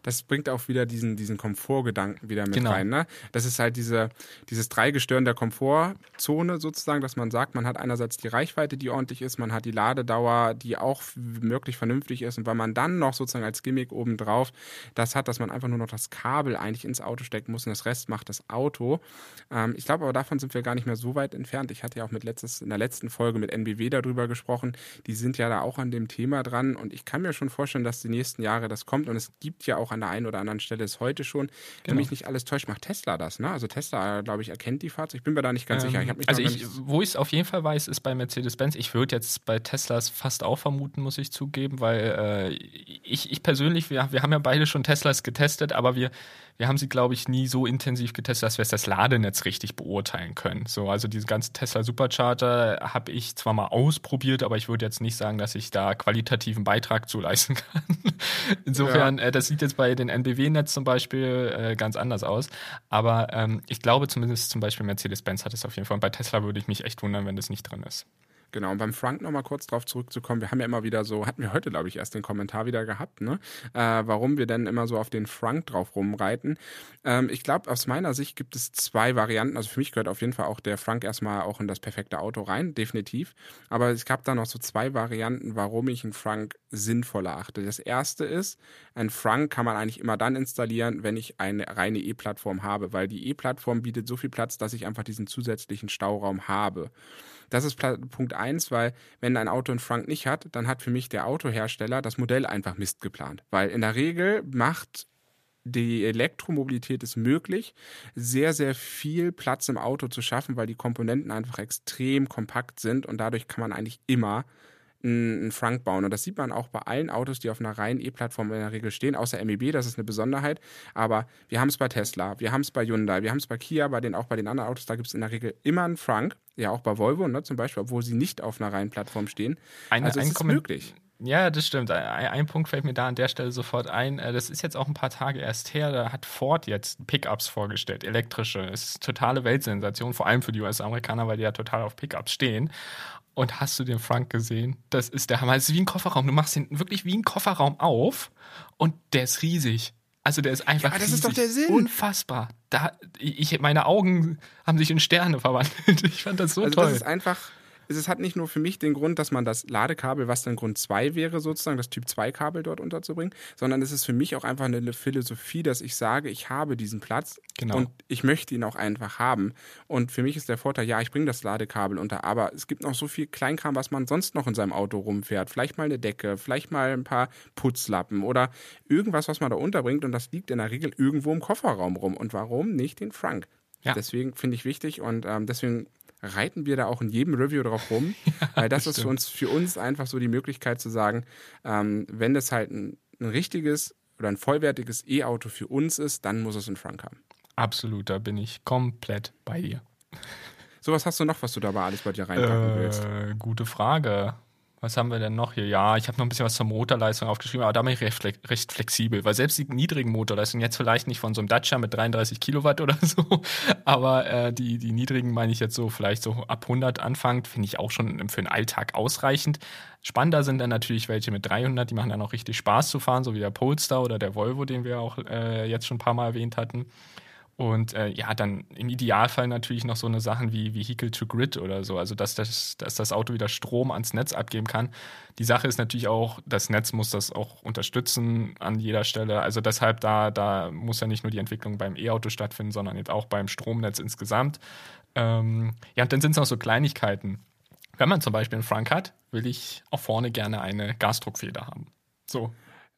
Speaker 1: das bringt auch wieder diesen, diesen Komfortgedanken wieder mit genau. rein. Ne? Das ist halt diese, dieses Dreigestirn der Komfortzone sozusagen, dass man sagt, man hat einerseits die Reichweite, die ordentlich ist, man hat die Ladedauer, die auch möglich vernünftig ist und weil man dann noch sozusagen als Gimmick obendrauf das hat, dass man einfach nur noch das Kabel eigentlich ins Auto stecken muss und das Rest macht das Auto. Ähm, ich glaube aber davon sind wir gar nicht mehr so weit entfernt. Ich hatte ja auch mit letztes, in der letzten Folge mit NBW darüber gesprochen. Die sind ja da auch an dem Thema dran und ich kann mir schon vorstellen, dass die nächsten Jahre das kommt und es gibt ja auch an der einen oder anderen Stelle ist heute schon. Genau. Wenn mich nicht alles täuscht, macht Tesla das. Ne? Also Tesla, glaube ich, erkennt die Fahrzeuge. Ich bin mir da nicht ganz ähm, sicher.
Speaker 2: Ich also ich, wo ich es auf jeden Fall weiß, ist bei Mercedes-Benz. Ich würde jetzt bei Teslas fast auch vermuten, muss ich zugeben, weil äh, ich, ich persönlich, wir, wir haben ja beide schon Teslas getestet, aber wir wir haben sie, glaube ich, nie so intensiv getestet, dass wir das Ladenetz richtig beurteilen können. So, also diese ganzen Tesla Supercharger habe ich zwar mal ausprobiert, aber ich würde jetzt nicht sagen, dass ich da qualitativen Beitrag zu leisten kann. Insofern, ja. äh, das sieht jetzt bei den NBW-Netz zum Beispiel äh, ganz anders aus. Aber ähm, ich glaube zumindest zum Beispiel Mercedes-Benz hat es auf jeden Fall. Und bei Tesla würde ich mich echt wundern, wenn das nicht drin ist.
Speaker 1: Genau, und beim Frank nochmal kurz drauf zurückzukommen, wir haben ja immer wieder so, hatten wir heute, glaube ich, erst den Kommentar wieder gehabt, ne? Äh, warum wir denn immer so auf den Frank drauf rumreiten. Ähm, ich glaube, aus meiner Sicht gibt es zwei Varianten. Also für mich gehört auf jeden Fall auch der Frank erstmal auch in das perfekte Auto rein, definitiv. Aber es gab da noch so zwei Varianten, warum ich einen Frank sinnvoller achte. Das erste ist, ein Frank kann man eigentlich immer dann installieren, wenn ich eine reine E-Plattform habe, weil die E-Plattform bietet so viel Platz, dass ich einfach diesen zusätzlichen Stauraum habe. Das ist Punkt eins, weil wenn ein Auto einen Frank nicht hat, dann hat für mich der Autohersteller das Modell einfach Mist geplant. Weil in der Regel macht die Elektromobilität es möglich, sehr, sehr viel Platz im Auto zu schaffen, weil die Komponenten einfach extrem kompakt sind und dadurch kann man eigentlich immer einen Frank bauen. Und das sieht man auch bei allen Autos, die auf einer reinen E-Plattform in der Regel stehen, außer MEB, das ist eine Besonderheit. Aber wir haben es bei Tesla, wir haben es bei Hyundai, wir haben es bei Kia, bei den, auch bei den anderen Autos, da gibt es in der Regel immer einen Frank. Ja, auch bei Volvo ne, zum Beispiel, obwohl sie nicht auf einer reinen Plattform stehen.
Speaker 2: Eine, also es ist möglich. Ja, das stimmt. Ein, ein, Punkt fällt mir da an der Stelle sofort ein. Äh, das ist jetzt auch ein paar Tage erst her. Da hat Ford jetzt Pickups vorgestellt, elektrische. Das ist totale Weltsensation, vor allem für die US-Amerikaner, weil die ja total auf Pickups stehen. Und hast du den Frank gesehen? Das ist der Hammer. Es ist wie ein Kofferraum. Du machst ihn wirklich wie ein Kofferraum auf und der ist riesig. Also der ist einfach. Ja,
Speaker 1: das riesig. ist doch der Sinn.
Speaker 2: Unfassbar. Da, ich, meine Augen haben sich in Sterne verwandelt. Ich fand das so also toll. Das
Speaker 1: ist einfach es hat nicht nur für mich den Grund, dass man das Ladekabel, was dann Grund 2 wäre, sozusagen, das Typ 2 Kabel dort unterzubringen, sondern es ist für mich auch einfach eine Philosophie, dass ich sage, ich habe diesen Platz genau. und ich möchte ihn auch einfach haben. Und für mich ist der Vorteil, ja, ich bringe das Ladekabel unter, aber es gibt noch so viel Kleinkram, was man sonst noch in seinem Auto rumfährt. Vielleicht mal eine Decke, vielleicht mal ein paar Putzlappen oder irgendwas, was man da unterbringt und das liegt in der Regel irgendwo im Kofferraum rum. Und warum nicht den Frank? Ja. Deswegen finde ich wichtig und ähm, deswegen reiten wir da auch in jedem Review drauf rum, ja, weil das, das ist für uns, für uns einfach so die Möglichkeit zu sagen, ähm, wenn es halt ein, ein richtiges oder ein vollwertiges E-Auto für uns ist, dann muss es einen Frank haben.
Speaker 2: Absolut, da bin ich komplett bei dir.
Speaker 1: So, was hast du noch, was du dabei alles bei dir reinpacken äh, willst?
Speaker 2: Gute Frage. Was haben wir denn noch hier? Ja, ich habe noch ein bisschen was zur Motorleistung aufgeschrieben, aber da bin ich recht, recht, flexibel, weil selbst die niedrigen Motorleistungen, jetzt vielleicht nicht von so einem Dacia mit 33 Kilowatt oder so, aber äh, die, die niedrigen meine ich jetzt so vielleicht so ab 100 anfangend, finde ich auch schon für den Alltag ausreichend. Spannender sind dann natürlich welche mit 300, die machen dann auch richtig Spaß zu fahren, so wie der Polestar oder der Volvo, den wir auch äh, jetzt schon ein paar Mal erwähnt hatten. Und äh, ja, dann im Idealfall natürlich noch so eine Sachen wie Vehicle to Grid oder so, also dass das, dass das Auto wieder Strom ans Netz abgeben kann. Die Sache ist natürlich auch, das Netz muss das auch unterstützen an jeder Stelle. Also deshalb da, da muss ja nicht nur die Entwicklung beim E-Auto stattfinden, sondern jetzt auch beim Stromnetz insgesamt. Ähm, ja, und dann sind es noch so Kleinigkeiten. Wenn man zum Beispiel einen Frank hat, will ich auch vorne gerne eine Gasdruckfeder haben. So,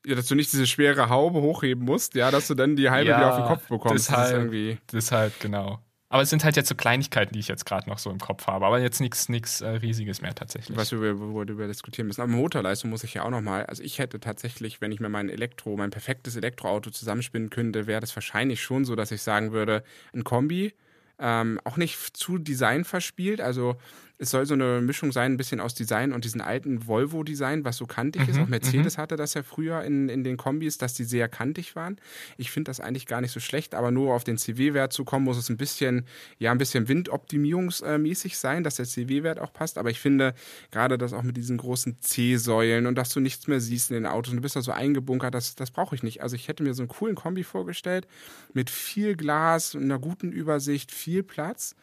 Speaker 1: Ja, dass du nicht diese schwere Haube hochheben musst, ja, dass du dann die halbe
Speaker 2: Ja,
Speaker 1: wieder auf den Kopf bekommst.
Speaker 2: deshalb-
Speaker 1: irgendwie.
Speaker 2: Deshalb, genau. Aber es sind halt jetzt so Kleinigkeiten, die ich jetzt gerade noch so im Kopf habe. Aber jetzt nichts nichts äh, Riesiges mehr tatsächlich.
Speaker 1: Was wir über, über diskutieren müssen. Aber Motorleistung muss ich ja auch nochmal. Also ich hätte tatsächlich, wenn ich mir mein Elektro, mein perfektes Elektroauto zusammenspinnen könnte, wäre das wahrscheinlich schon so, dass ich sagen würde, ein Kombi, ähm, auch nicht zu Design verspielt. Also es soll so eine Mischung sein, ein bisschen aus Design und diesen alten Volvo-Design, was so kantig ist.
Speaker 2: Mhm,
Speaker 1: Auch Mercedes hatte das ja früher in, in den Kombis, dass die sehr kantig waren. Ich finde das eigentlich gar nicht so schlecht, aber nur auf den CW-Wert zu kommen, muss es ein bisschen, ja, ein bisschen windoptimierungsmäßig sein, dass der CW-Wert auch passt. Aber ich finde gerade das auch mit diesen großen C-Säulen und dass du nichts mehr siehst in den Autos und du bist da so eingebunkert, das, das brauche ich nicht. Also ich hätte mir so einen coolen Kombi vorgestellt mit viel Glas, einer guten Übersicht, viel Platz.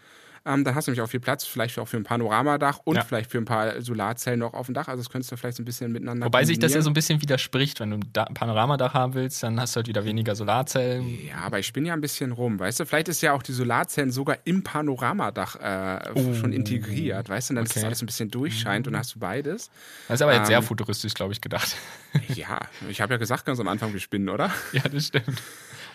Speaker 1: Ähm, dann hast du nämlich auch viel Platz, vielleicht auch für ein Panoramadach und
Speaker 2: Ja.
Speaker 1: vielleicht für ein paar Solarzellen noch auf dem Dach. Also das könntest du vielleicht so ein bisschen miteinander
Speaker 2: Wobei sich das ja so ein bisschen widerspricht. Wenn du ein Da- Panoramadach haben willst, dann hast du halt wieder weniger Solarzellen.
Speaker 1: Ja, aber ich spinne ja ein bisschen rum, weißt du? Vielleicht ist ja auch die Solarzellen sogar im Panoramadach äh, schon integriert, weißt du? Dann ist das
Speaker 2: Oh. okay.
Speaker 1: alles ein bisschen durchscheint und dann hast du beides.
Speaker 2: Das ist aber jetzt sehr
Speaker 1: Ähm.
Speaker 2: futuristisch, glaube ich, gedacht.
Speaker 1: Ja, ich habe ja gesagt ganz am Anfang, wir spinnen, oder?
Speaker 2: ja, das stimmt.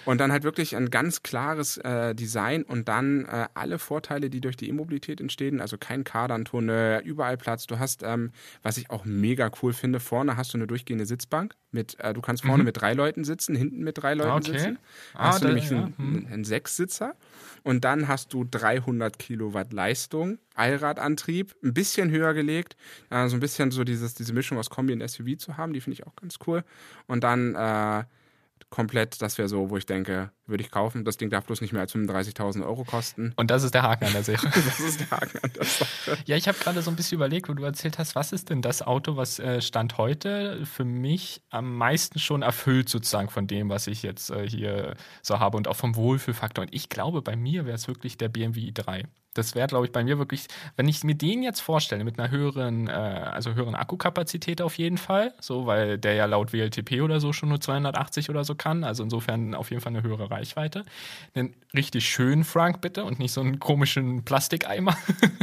Speaker 1: Und dann halt wirklich ein ganz klares äh, Design und dann äh, alle Vorteile, die durch die E-Mobilität entstehen. Also kein Kardantunnel, überall Platz. Du hast, ähm, was ich auch mega cool finde, vorne hast du eine durchgehende Sitzbank. Mit, äh, du kannst vorne mit drei Leuten sitzen, hinten mit drei Leuten
Speaker 2: Mhm. Okay.
Speaker 1: sitzen.
Speaker 2: Ah,
Speaker 1: hast du nämlich
Speaker 2: ja,
Speaker 1: einen,
Speaker 2: hm.
Speaker 1: einen Sechssitzer. Und dann hast du 300 Kilowatt Leistung, Allradantrieb, ein bisschen höher gelegt, so ein bisschen so dieses, diese Mischung aus Kombi und SUV zu haben, die finde ich auch ganz cool. Und dann äh, komplett, das wäre so, wo ich denke, würde ich kaufen. Das Ding darf bloß nicht mehr als 35.000 Euro kosten.
Speaker 2: Und das ist der Haken an der Sache.
Speaker 1: Das ist der Haken an der Sache.
Speaker 2: Ja, ich habe gerade so ein bisschen überlegt, wo du erzählt hast, was ist denn das Auto, was äh, Stand heute für mich am meisten schon erfüllt sozusagen von dem, was ich jetzt äh, hier so habe und auch vom Wohlfühlfaktor. Und ich glaube, bei mir wäre es wirklich der BMW i3. Das wäre, glaube ich, bei mir wirklich, wenn ich mir den jetzt vorstelle, mit einer höheren, äh, also höheren Akkukapazität auf jeden Fall, so, weil der ja laut WLTP oder so schon nur 280 oder so kann, also insofern auf jeden Fall eine höhere Reichweite. Einen richtig schönen Frank bitte und nicht so einen komischen Plastikeimer.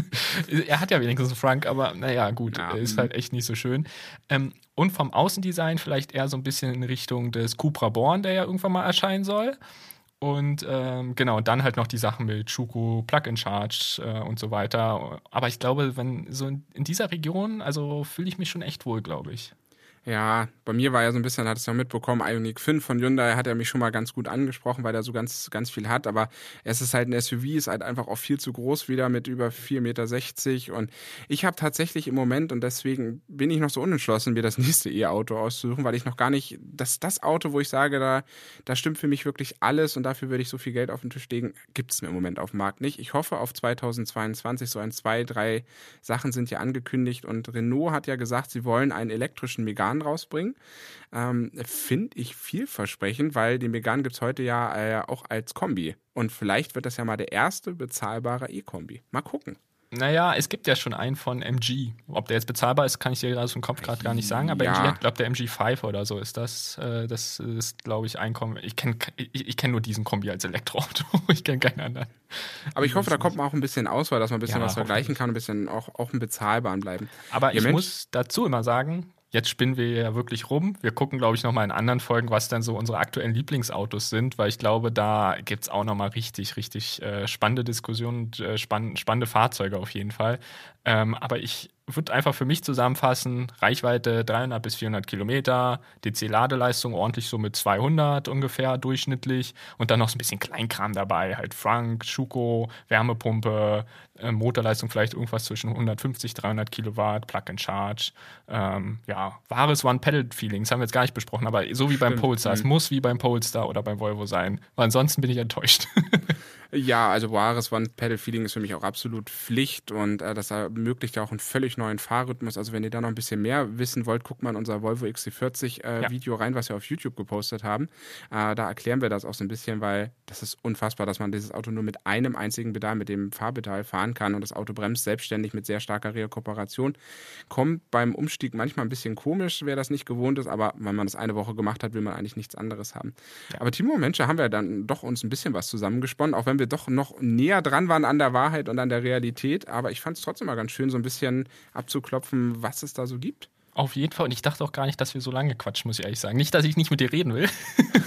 Speaker 2: er hat ja wenigstens einen Frank, aber naja, gut,
Speaker 1: Ja,
Speaker 2: ist halt echt nicht so schön. Ähm, und vom Außendesign vielleicht eher so ein bisschen in Richtung des Cupra Born, der ja irgendwann mal erscheinen soll. Und ähm, genau, dann halt noch die Sachen mit Chuku, Plug-in-Charge äh, und so weiter. Aber ich glaube, wenn so in dieser Region, also fühle ich mich schon echt wohl, glaube ich.
Speaker 1: Ja, bei mir war ja so ein bisschen, hat es ja mitbekommen, Ioniq 5 von Hyundai hat er mich schon mal ganz gut angesprochen, weil er so ganz, ganz viel hat. Aber es ist halt ein SUV, ist halt einfach auch viel zu groß wieder mit über 4,60 Meter. Und ich habe tatsächlich im Moment, und deswegen bin ich noch so unentschlossen, mir das nächste E-Auto auszusuchen, weil ich noch gar nicht, das das Auto, wo ich sage, da, da stimmt für mich wirklich alles und dafür würde ich so viel Geld auf den Tisch legen, gibt es mir im Moment auf dem Markt nicht. Ich hoffe auf 2022, so ein, zwei, drei Sachen sind ja angekündigt und Renault hat ja gesagt, sie wollen einen elektrischen Megane rausbringen. Ähm, Finde ich vielversprechend, weil den Megane gibt es heute ja äh, auch als Kombi. Und vielleicht wird das ja mal der erste bezahlbare E-Kombi. Mal gucken.
Speaker 2: Naja, es gibt ja schon einen von MG. Ob der jetzt bezahlbar ist, kann ich dir gerade aus dem Kopf gerade gar nicht sagen. Aber
Speaker 1: Ja.
Speaker 2: MG hat, glaube der MG5 oder so ist das. Äh, das ist, glaube ich, ein Kombi. Ich kenne ich, ich kenn nur diesen Kombi als Elektroauto. ich kenne keinen anderen.
Speaker 1: Aber ich hoffe, da kommt man auch ein bisschen Auswahl, dass man ein bisschen
Speaker 2: Ja,
Speaker 1: was vergleichen kann, ein bisschen auch, auch im Bezahlbaren bleiben.
Speaker 2: Aber
Speaker 1: Ja,
Speaker 2: ich
Speaker 1: Mensch.
Speaker 2: muss dazu immer sagen, jetzt spinnen wir ja wirklich rum. Wir gucken, glaube ich, nochmal in anderen Folgen, was dann so unsere aktuellen Lieblingsautos sind, weil ich glaube, da gibt es auch nochmal richtig, richtig äh, spannende Diskussionen und äh, spann spannende Fahrzeuge auf jeden Fall. Ähm, aber ich würde einfach für mich zusammenfassen, Reichweite 300 bis 400 Kilometer, DC-Ladeleistung ordentlich so mit 200 ungefähr durchschnittlich und dann noch so ein bisschen Kleinkram dabei, halt Frank, Schuko, Wärmepumpe, äh, Motorleistung vielleicht irgendwas zwischen 150, 300 Kilowatt, Plug-and-Charge, ähm, ja, wahres One-Pedal-Feeling, das haben wir jetzt gar nicht besprochen, aber so wie beim
Speaker 1: Stimmt.
Speaker 2: Polestar, es
Speaker 1: Mhm.
Speaker 2: muss wie beim Polestar oder beim Volvo sein, weil ansonsten bin ich enttäuscht.
Speaker 1: Ja, also wahres One-Pedal-Feeling ist für mich auch absolut Pflicht und äh, das ermöglicht ja auch einen völlig neuen Fahrrhythmus. Also wenn ihr da noch ein bisschen mehr wissen wollt, guckt mal in unser Volvo XC40 äh,
Speaker 2: Ja.
Speaker 1: Video rein, was wir auf YouTube gepostet haben. Äh, da erklären wir das auch so ein bisschen, weil das ist unfassbar, dass man dieses Auto nur mit einem einzigen Pedal, mit dem Fahrpedal fahren kann und das Auto bremst selbstständig mit sehr starker Rekuperation. Kommt beim Umstieg manchmal ein bisschen komisch, wer das nicht gewohnt ist, aber wenn man das eine Woche gemacht hat, will man eigentlich nichts anderes haben. Aber Timo Mensch, haben wir dann doch uns ein bisschen was zusammengesponnen, auch wenn wir doch noch näher dran waren an der Wahrheit und an der Realität. Aber ich fand es trotzdem mal ganz schön, so ein bisschen abzuklopfen, was es da so gibt.
Speaker 2: Auf jeden Fall. Und ich dachte auch gar nicht, dass wir so lange quatschen, muss ich ehrlich sagen. Nicht, dass ich nicht mit dir reden will.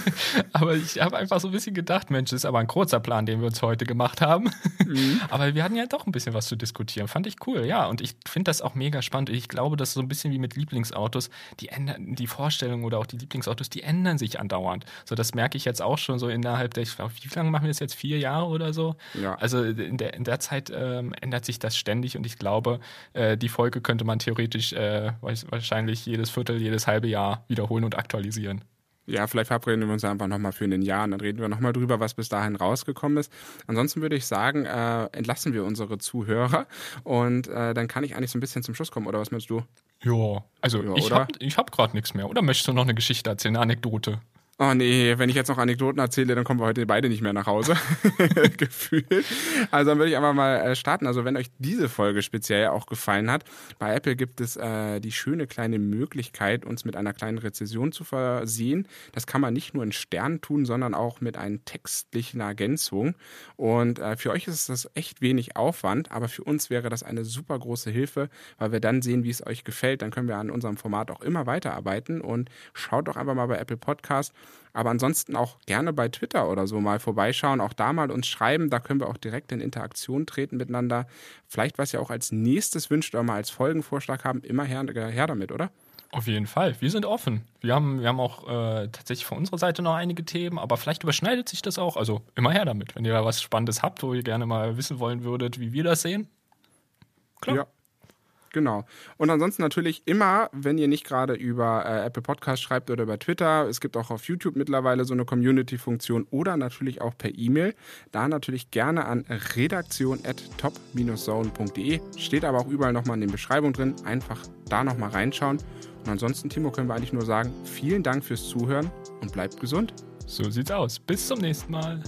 Speaker 2: aber ich habe einfach so ein bisschen gedacht, Mensch, das ist aber ein kurzer Plan, den wir uns heute gemacht haben. Mhm. aber wir hatten ja doch ein bisschen was zu diskutieren. Fand ich cool, ja. Und ich finde das auch mega spannend. Ich glaube, das ist so ein bisschen wie mit Lieblingsautos. Die, ändern, die Vorstellungen oder auch die Lieblingsautos, die ändern sich andauernd. So, das merke ich jetzt auch schon so innerhalb der, ich glaube, wie lange machen wir das jetzt? Vier Jahre oder so? Ja. Also in der, in der Zeit ähm, ändert sich das ständig und ich glaube, äh, die Folge könnte man theoretisch, äh, weiß, wahrscheinlich jedes Viertel, jedes halbe Jahr wiederholen und aktualisieren.
Speaker 1: Ja, vielleicht verabreden wir uns einfach nochmal für ein Jahr und dann reden wir nochmal drüber, was bis dahin rausgekommen ist. Ansonsten würde ich sagen, äh, entlassen wir unsere Zuhörer und äh, dann kann ich eigentlich so ein bisschen zum Schluss kommen, oder was meinst du?
Speaker 2: Ja, also ja, ich habe hab gerade nichts mehr. Oder möchtest du noch eine Geschichte erzählen, eine Anekdote?
Speaker 1: Oh nee, wenn ich jetzt noch Anekdoten erzähle, dann kommen wir heute beide nicht mehr nach Hause. Gefühlt. Also dann würde ich einfach mal äh, starten. Also wenn euch diese Folge speziell auch gefallen hat, bei Apple gibt es äh, die schöne kleine Möglichkeit, uns mit einer kleinen Rezession zu versehen. Das kann man nicht nur in Sternen tun, sondern auch mit einer textlichen Ergänzung. Und äh, für euch ist das echt wenig Aufwand, aber für uns wäre das eine super große Hilfe, weil wir dann sehen, wie es euch gefällt. Dann können wir an unserem Format auch immer weiterarbeiten und schaut doch einfach mal bei Apple Podcast aber ansonsten auch gerne bei Twitter oder so mal vorbeischauen, auch da mal uns schreiben. Da können wir auch direkt in Interaktion treten miteinander. Vielleicht, was ihr auch als nächstes wünscht oder mal als Folgenvorschlag haben, immer her, her damit, oder?
Speaker 2: Auf jeden Fall. Wir sind offen. Wir haben, wir haben auch äh, tatsächlich von unserer Seite noch einige Themen, aber vielleicht überschneidet sich das auch. Also immer her damit. Wenn ihr da was Spannendes habt, wo ihr gerne mal wissen wollen würdet, wie wir das sehen.
Speaker 1: Klar. Ja. Genau. Und ansonsten natürlich immer, wenn ihr nicht gerade über äh, Apple Podcast schreibt oder über Twitter, es gibt auch auf YouTube mittlerweile so eine Community-Funktion oder natürlich auch per E-Mail. Da natürlich gerne an redaktion.top-zone.de. Steht aber auch überall nochmal in den Beschreibungen drin. Einfach da nochmal reinschauen. Und ansonsten, Timo, können wir eigentlich nur sagen, vielen Dank fürs Zuhören und bleibt gesund.
Speaker 2: So sieht's aus. Bis zum nächsten Mal.